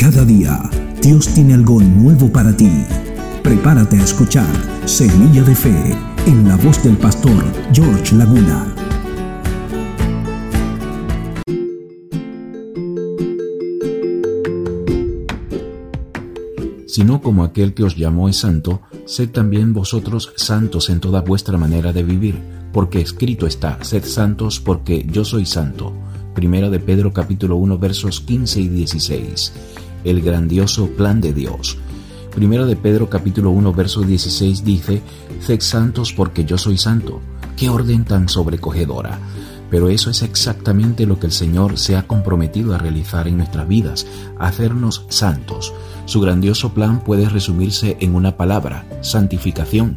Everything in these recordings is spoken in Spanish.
Cada día, Dios tiene algo nuevo para ti. Prepárate a escuchar Semilla de Fe en la voz del pastor George Laguna. Sino como aquel que os llamó es santo, sed también vosotros santos en toda vuestra manera de vivir, porque escrito está, sed santos porque yo soy santo. Primera de Pedro capítulo 1 versos 15 y 16 el grandioso plan de Dios. Primero de Pedro capítulo 1 verso 16 dice, Sed santos porque yo soy santo. Qué orden tan sobrecogedora. Pero eso es exactamente lo que el Señor se ha comprometido a realizar en nuestras vidas, hacernos santos. Su grandioso plan puede resumirse en una palabra, santificación.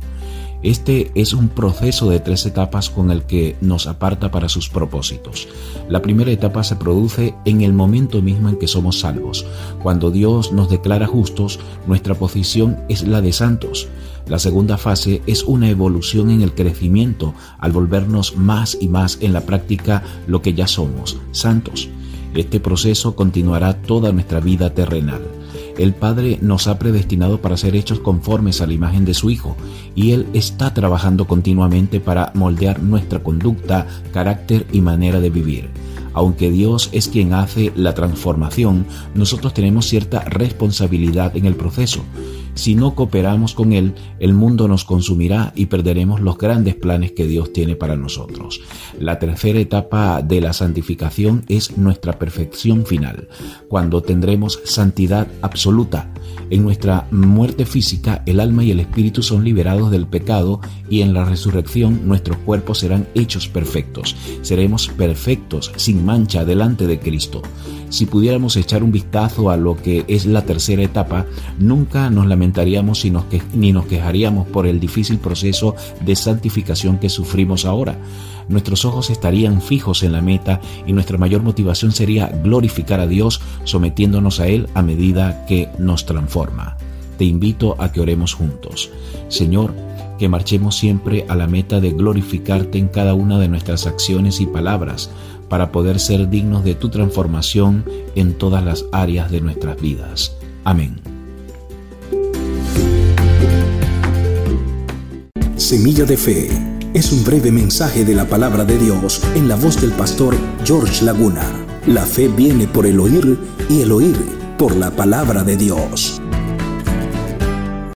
Este es un proceso de tres etapas con el que nos aparta para sus propósitos. La primera etapa se produce en el momento mismo en que somos salvos. Cuando Dios nos declara justos, nuestra posición es la de santos. La segunda fase es una evolución en el crecimiento al volvernos más y más en la práctica lo que ya somos, santos. Este proceso continuará toda nuestra vida terrenal. El Padre nos ha predestinado para ser hechos conformes a la imagen de su Hijo y Él está trabajando continuamente para moldear nuestra conducta, carácter y manera de vivir. Aunque Dios es quien hace la transformación, nosotros tenemos cierta responsabilidad en el proceso. Si no cooperamos con Él, el mundo nos consumirá y perderemos los grandes planes que Dios tiene para nosotros. La tercera etapa de la santificación es nuestra perfección final, cuando tendremos santidad absoluta. En nuestra muerte física, el alma y el espíritu son liberados del pecado y en la resurrección nuestros cuerpos serán hechos perfectos. Seremos perfectos, sin mancha, delante de Cristo. Si pudiéramos echar un vistazo a lo que es la tercera etapa, nunca nos lamentaríamos ni nos quejaríamos por el difícil proceso de santificación que sufrimos ahora. Nuestros ojos estarían fijos en la meta y nuestra mayor motivación sería glorificar a Dios sometiéndonos a Él a medida que nos transforma. Te invito a que oremos juntos. Señor, que marchemos siempre a la meta de glorificarte en cada una de nuestras acciones y palabras para poder ser dignos de tu transformación en todas las áreas de nuestras vidas. Amén. Semilla de Fe es un breve mensaje de la palabra de Dios en la voz del pastor George Laguna. La fe viene por el oír y el oír por la palabra de Dios.